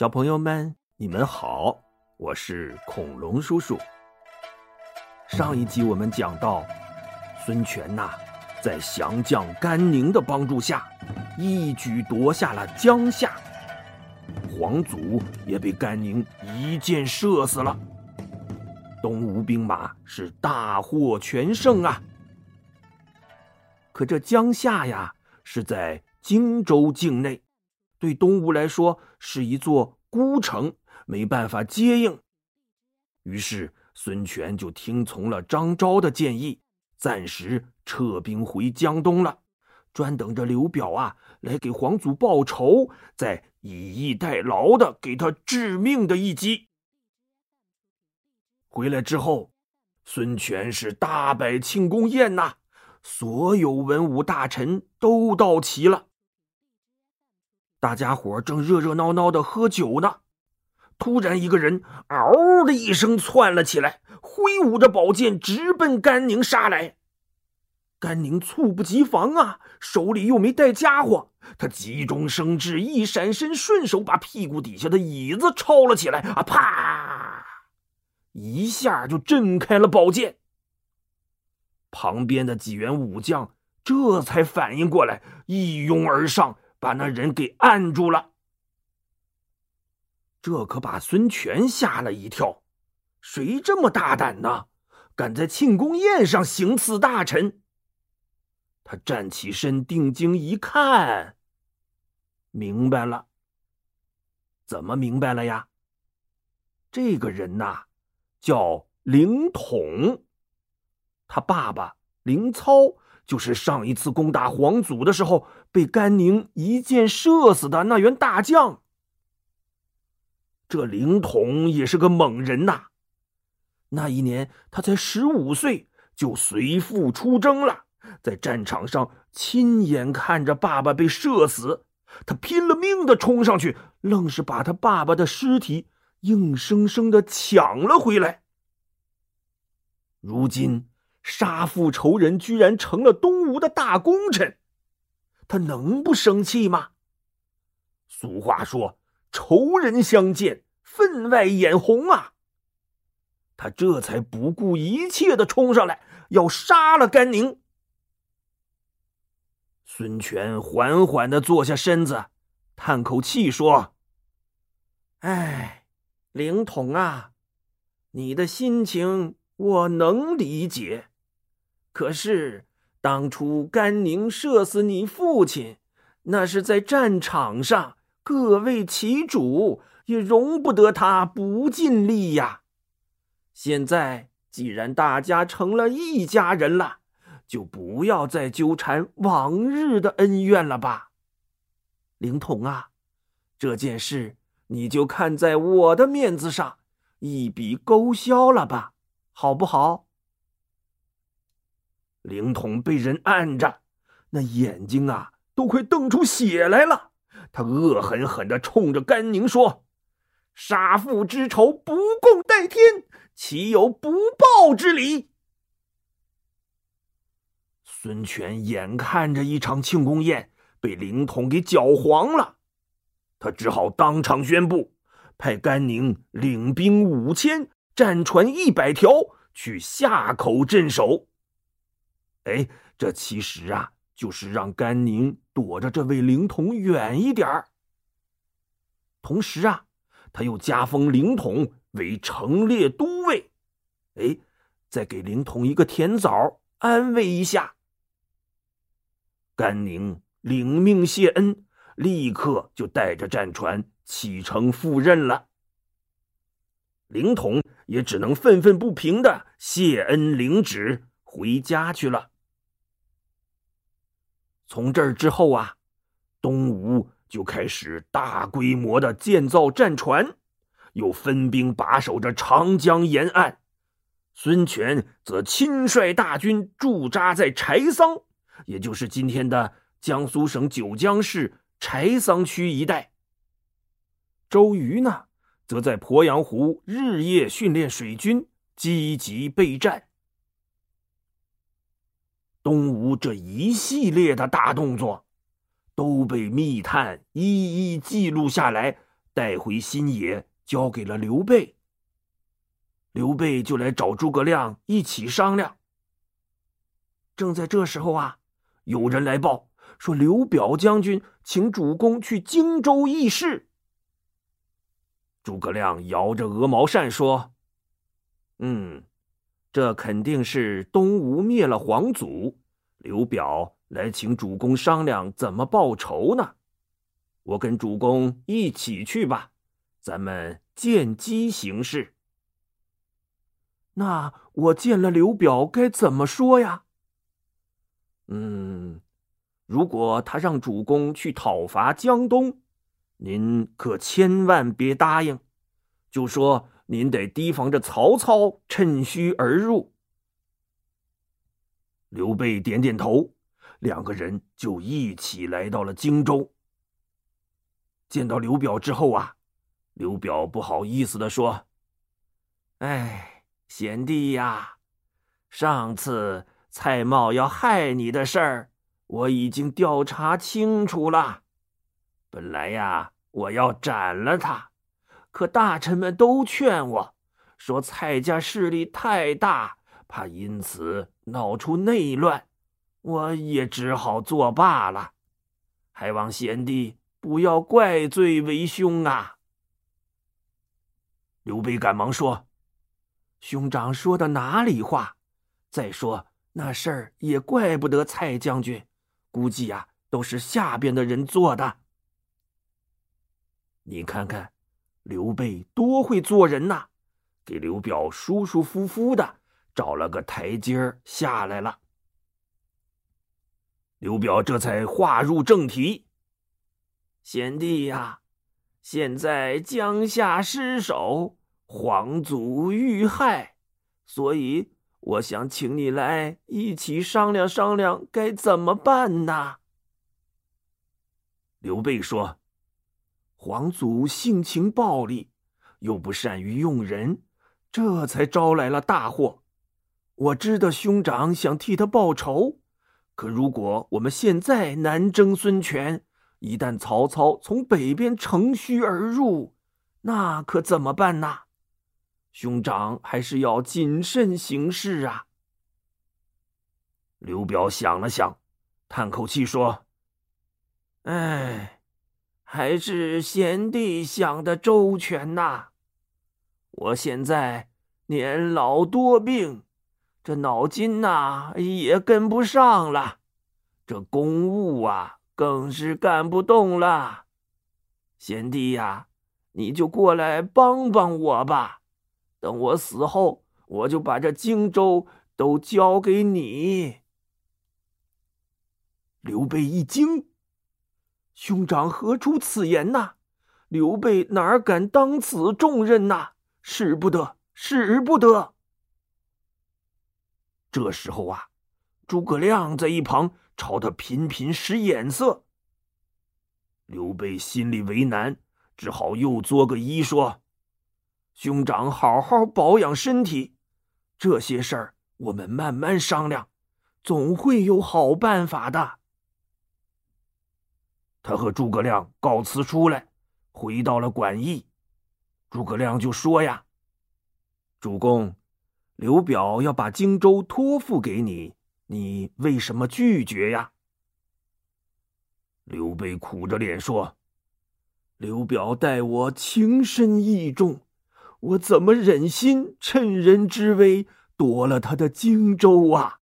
小朋友们，你们好，我是恐龙叔叔。上一集我们讲到，孙权呐，在降将甘宁的帮助下，一举夺下了江夏，黄祖也被甘宁一箭射死了。东吴兵马是大获全胜啊！可这江夏呀，是在荆州境内。对东吴来说是一座孤城，没办法接应。于是孙权就听从了张昭的建议，暂时撤兵回江东了，专等着刘表啊来给皇祖报仇，再以逸待劳的给他致命的一击。回来之后，孙权是大摆庆功宴呐，所有文武大臣都到齐了。大家伙正热热闹闹的喝酒呢，突然一个人嗷的一声窜了起来，挥舞着宝剑直奔甘宁杀来。甘宁猝不及防啊，手里又没带家伙，他急中生智，一闪身，顺手把屁股底下的椅子抄了起来，啊啪，一下就震开了宝剑。旁边的几员武将这才反应过来，一拥而上。把那人给按住了，这可把孙权吓了一跳。谁这么大胆呢？敢在庆功宴上行刺大臣？他站起身，定睛一看，明白了。怎么明白了呀？这个人呐，叫凌统，他爸爸凌操。就是上一次攻打黄祖的时候被甘宁一箭射死的那员大将。这凌统也是个猛人呐！那一年他才十五岁，就随父出征了，在战场上亲眼看着爸爸被射死，他拼了命的冲上去，愣是把他爸爸的尸体硬生生的抢了回来。如今。杀父仇人居然成了东吴的大功臣，他能不生气吗？俗话说：“仇人相见，分外眼红啊！”他这才不顾一切的冲上来，要杀了甘宁。孙权缓缓的坐下身子，叹口气说：“哎，凌统啊，你的心情我能理解。”可是，当初甘宁射死你父亲，那是在战场上，各为其主，也容不得他不尽力呀。现在既然大家成了一家人了，就不要再纠缠往日的恩怨了吧。灵童啊，这件事你就看在我的面子上，一笔勾销了吧，好不好？灵统被人按着，那眼睛啊都快瞪出血来了。他恶狠狠地冲着甘宁说：“杀父之仇，不共戴天，岂有不报之理？”孙权眼看着一场庆功宴被灵统给搅黄了，他只好当场宣布，派甘宁领兵五千，战船一百条，去夏口镇守。哎，这其实啊，就是让甘宁躲着这位灵统远一点儿。同时啊，他又加封灵统为城列都尉，哎，再给灵统一个甜枣，安慰一下。甘宁领命谢恩，立刻就带着战船启程赴任了。灵统也只能愤愤不平的谢恩领旨，回家去了。从这儿之后啊，东吴就开始大规模的建造战船，又分兵把守着长江沿岸。孙权则亲率大军驻扎在柴桑，也就是今天的江苏省九江市柴桑区一带。周瑜呢，则在鄱阳湖日夜训练水军，积极备战。东吴这一系列的大动作，都被密探一一记录下来，带回新野，交给了刘备。刘备就来找诸葛亮一起商量。正在这时候啊，有人来报说刘表将军请主公去荆州议事。诸葛亮摇着鹅毛扇说：“嗯，这肯定是东吴灭了皇祖，刘表来请主公商量怎么报仇呢。我跟主公一起去吧，咱们见机行事。那我见了刘表该怎么说呀？嗯，如果他让主公去讨伐江东。”您可千万别答应，就说您得提防着曹操趁虚而入。刘备点点头，两个人就一起来到了荆州。见到刘表之后啊，刘表不好意思的说：“哎，贤弟呀，上次蔡瑁要害你的事儿，我已经调查清楚了。”本来呀，我要斩了他，可大臣们都劝我说蔡家势力太大，怕因此闹出内乱，我也只好作罢了。还望贤弟不要怪罪为兄啊！刘备赶忙说：“兄长说的哪里话？再说那事儿也怪不得蔡将军，估计呀都是下边的人做的。”你看看，刘备多会做人呐，给刘表舒舒服服的找了个台阶儿下来了。刘表这才话入正题：“贤弟呀，现在江夏失守，皇祖遇害，所以我想请你来一起商量商量，该怎么办呢？”刘备说。皇祖性情暴戾，又不善于用人，这才招来了大祸。我知道兄长想替他报仇，可如果我们现在南征孙权，一旦曹操从北边乘虚而入，那可怎么办呢？兄长还是要谨慎行事啊。刘表想了想，叹口气说：“哎。”还是贤弟想的周全呐！我现在年老多病，这脑筋呐也跟不上了，这公务啊更是干不动了。贤弟呀，你就过来帮帮我吧！等我死后，我就把这荆州都交给你。刘备一惊。兄长何出此言呐？刘备哪敢当此重任呐？使不得，使不得！这时候啊，诸葛亮在一旁朝他频频使眼色。刘备心里为难，只好又作个揖说：“兄长好好保养身体，这些事儿我们慢慢商量，总会有好办法的。”他和诸葛亮告辞出来，回到了馆驿。诸葛亮就说：“呀，主公，刘表要把荆州托付给你，你为什么拒绝呀？”刘备苦着脸说：“刘表待我情深义重，我怎么忍心趁人之危夺了他的荆州啊？”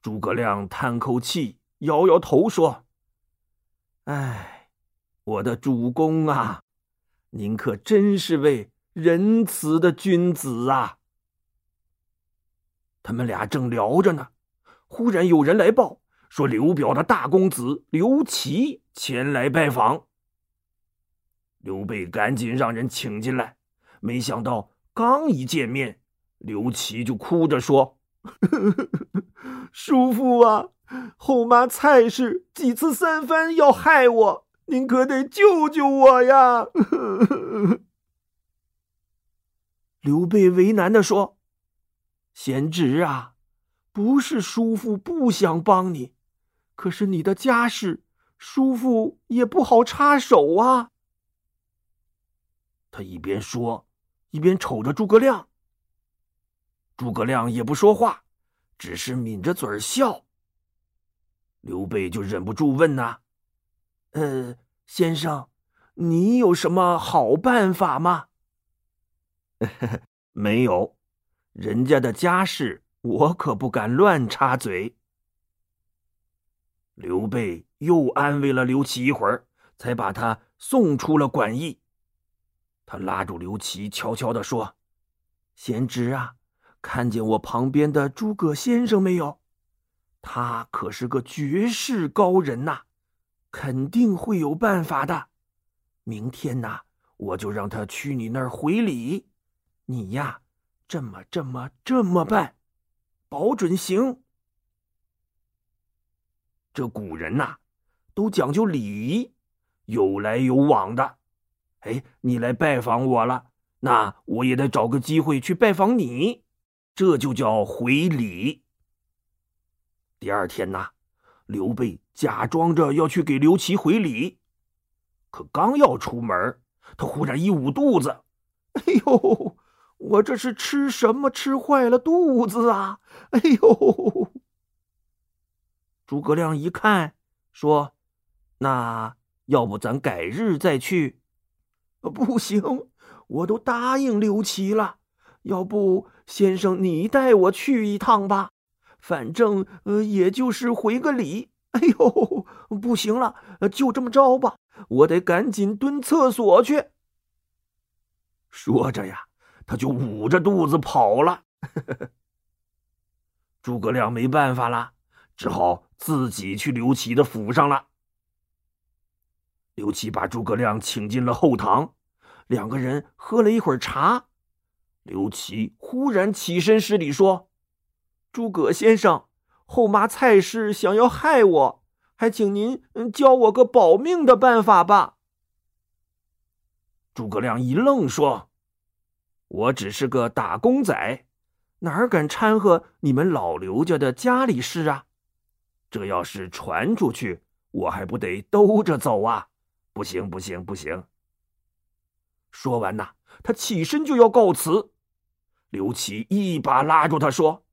诸葛亮叹口气，摇摇头说。哎，我的主公啊，您可真是位仁慈的君子啊！他们俩正聊着呢，忽然有人来报说刘表的大公子刘琦前来拜访。刘备赶紧让人请进来，没想到刚一见面，刘琦就哭着说：“ 叔父啊！”后妈蔡氏几次三番要害我，您可得救救我呀！刘备为难的说：“贤侄啊，不是叔父不想帮你，可是你的家事，叔父也不好插手啊。他一边说，一边瞅着诸葛亮。诸葛亮也不说话，只是抿着嘴儿笑。刘备就忍不住问呐：“呃，先生，你有什么好办法吗？”“ 没有，人家的家事我可不敢乱插嘴。”刘备又安慰了刘琦一会儿，才把他送出了馆驿。他拉住刘琦，悄悄地说：“贤侄啊。”看见我旁边的诸葛先生没有？他可是个绝世高人呐，肯定会有办法的。明天呐，我就让他去你那儿回礼。你呀，这么这么这么办，保准行。这古人呐，都讲究礼仪，有来有往的。哎，你来拜访我了，那我也得找个机会去拜访你。这就叫回礼。第二天呐，刘备假装着要去给刘琦回礼，可刚要出门，他忽然一捂肚子：“哎呦，我这是吃什么吃坏了肚子啊？”哎呦！诸葛亮一看，说：“那要不咱改日再去？”“不行，我都答应刘琦了。”要不，先生你带我去一趟吧，反正呃，也就是回个礼。哎呦，不行了，就这么着吧，我得赶紧蹲厕所去。说着呀，他就捂着肚子跑了。诸葛亮没办法了，只好自己去刘琦的府上了。刘琦把诸葛亮请进了后堂，两个人喝了一会儿茶。刘琦忽然起身施礼说：“诸葛先生，后妈蔡氏想要害我，还请您教我个保命的办法吧。”诸葛亮一愣说：“我只是个打工仔，哪敢掺和你们老刘家的家里事啊？这要是传出去，我还不得兜着走啊？不行，不行，不行！”说完呐，他起身就要告辞。刘琦一把拉住他说：“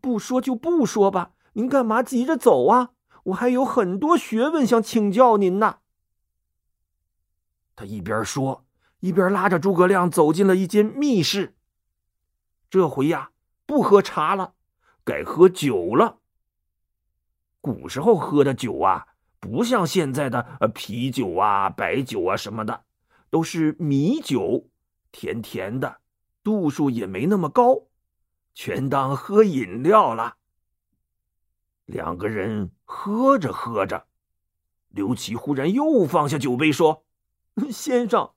不说就不说吧，您干嘛急着走啊？我还有很多学问想请教您呢。”他一边说，一边拉着诸葛亮走进了一间密室。这回呀，不喝茶了，改喝酒了。古时候喝的酒啊，不像现在的呃啤酒啊、白酒啊什么的，都是米酒，甜甜的。度数也没那么高，全当喝饮料了。两个人喝着喝着，刘琦忽然又放下酒杯，说：“ 先生，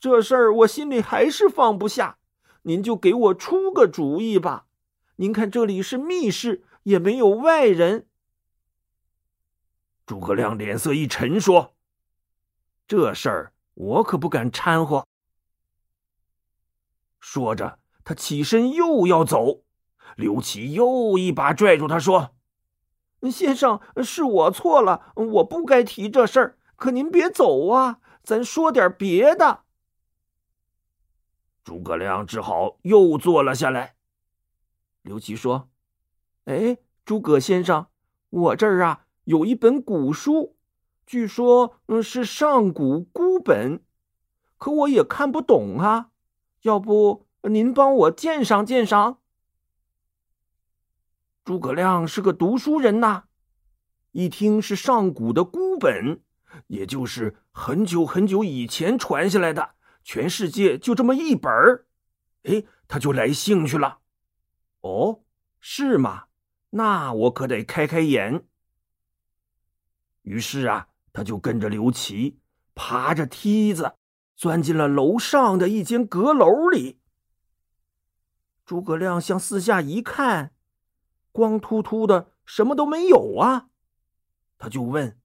这事儿我心里还是放不下，您就给我出个主意吧。您看这里是密室，也没有外人。”诸葛亮脸色一沉，说：“这事儿我可不敢掺和。”说着，他起身又要走，刘琦又一把拽住他，说：“先生，是我错了，我不该提这事儿。可您别走啊，咱说点别的。”诸葛亮只好又坐了下来。刘琦说：“哎，诸葛先生，我这儿啊有一本古书，据说嗯是上古孤本，可我也看不懂啊。”要不您帮我鉴赏鉴赏？诸葛亮是个读书人呐，一听是上古的孤本，也就是很久很久以前传下来的，全世界就这么一本儿，哎，他就来兴趣了。哦，是吗？那我可得开开眼。于是啊，他就跟着刘琦爬着梯子。钻进了楼上的一间阁楼里。诸葛亮向四下一看，光秃秃的，什么都没有啊！他就问：“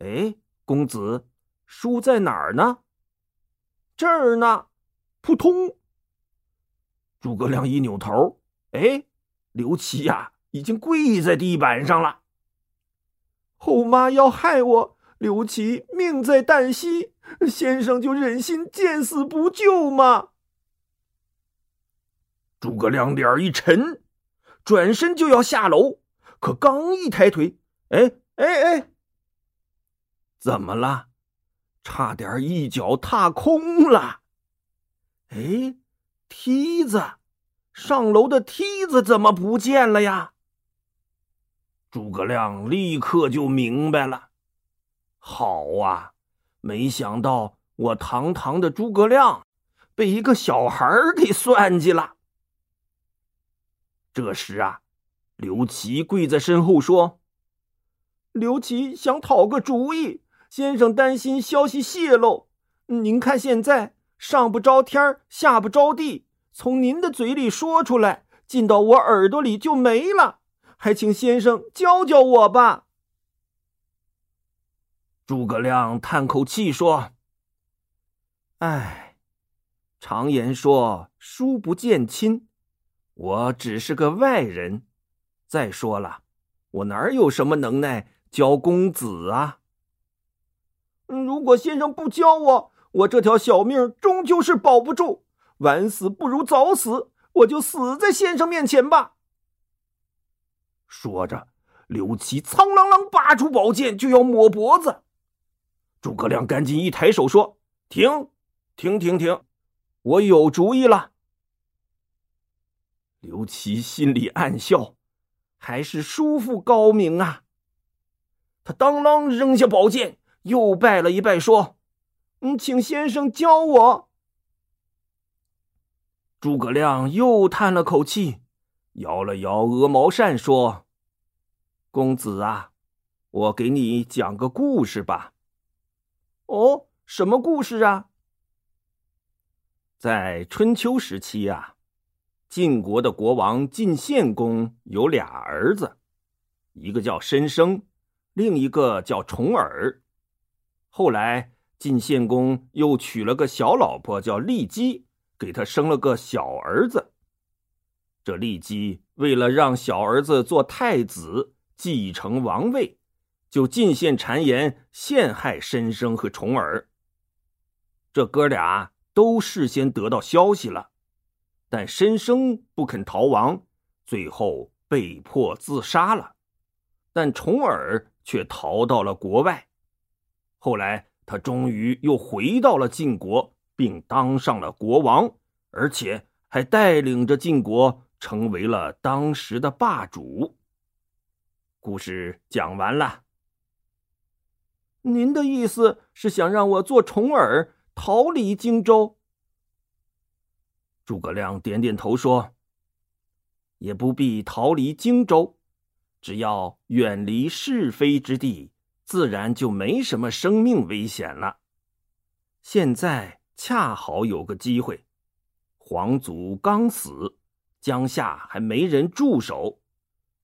哎，公子，书在哪儿呢？”“这儿呢。”扑通！诸葛亮一扭头，哎，刘琦呀，已经跪在地板上了。后妈要害我，刘琦命在旦夕。先生就忍心见死不救吗？诸葛亮脸一沉，转身就要下楼，可刚一抬腿，哎哎哎，怎么了？差点一脚踏空了。哎，梯子，上楼的梯子怎么不见了呀？诸葛亮立刻就明白了。好啊，没想到我堂堂的诸葛亮，被一个小孩给算计了。这时啊，刘琦跪在身后说：“刘琦想讨个主意，先生担心消息泄露。您看现在上不着天下不着地，从您的嘴里说出来，进到我耳朵里就没了。还请先生教教我吧。”诸葛亮叹口气说：“哎，常言说书不见亲。”我只是个外人，再说了，我哪有什么能耐教公子啊？如果先生不教我，我这条小命终究是保不住。晚死不如早死，我就死在先生面前吧。说着，刘琦苍啷啷拔出宝剑就要抹脖子。诸葛亮赶紧一抬手说：“停，停，停，停！我有主意了。”刘琦心里暗笑，还是叔父高明啊！他当啷扔下宝剑，又拜了一拜，说：“嗯，请先生教我。”诸葛亮又叹了口气，摇了摇鹅毛扇，说：“公子啊，我给你讲个故事吧。”“哦，什么故事啊？”在春秋时期啊。晋国的国王晋献公有俩儿子，一个叫申生，另一个叫重耳。后来晋献公又娶了个小老婆叫骊姬，给他生了个小儿子。这骊姬为了让小儿子做太子，继承王位，就进献谗言陷害申生和重耳。这哥俩都事先得到消息了。但申生不肯逃亡，最后被迫自杀了。但重耳却逃到了国外。后来他终于又回到了晋国，并当上了国王，而且还带领着晋国成为了当时的霸主。故事讲完了。您的意思是想让我做重耳，逃离荆州？诸葛亮点点头说：“也不必逃离荆州，只要远离是非之地，自然就没什么生命危险了。现在恰好有个机会，皇祖刚死，江夏还没人驻守，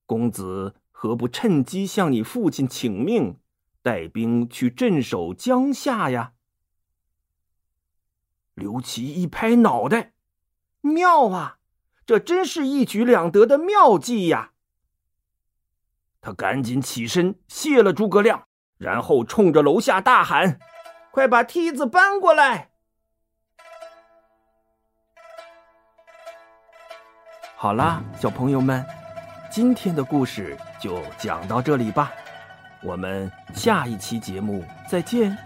公子何不趁机向你父亲请命，带兵去镇守江夏呀？”刘琦一拍脑袋。妙啊！这真是一举两得的妙计呀！他赶紧起身谢了诸葛亮，然后冲着楼下大喊：“快把梯子搬过来！”好啦，小朋友们，今天的故事就讲到这里吧，我们下一期节目再见。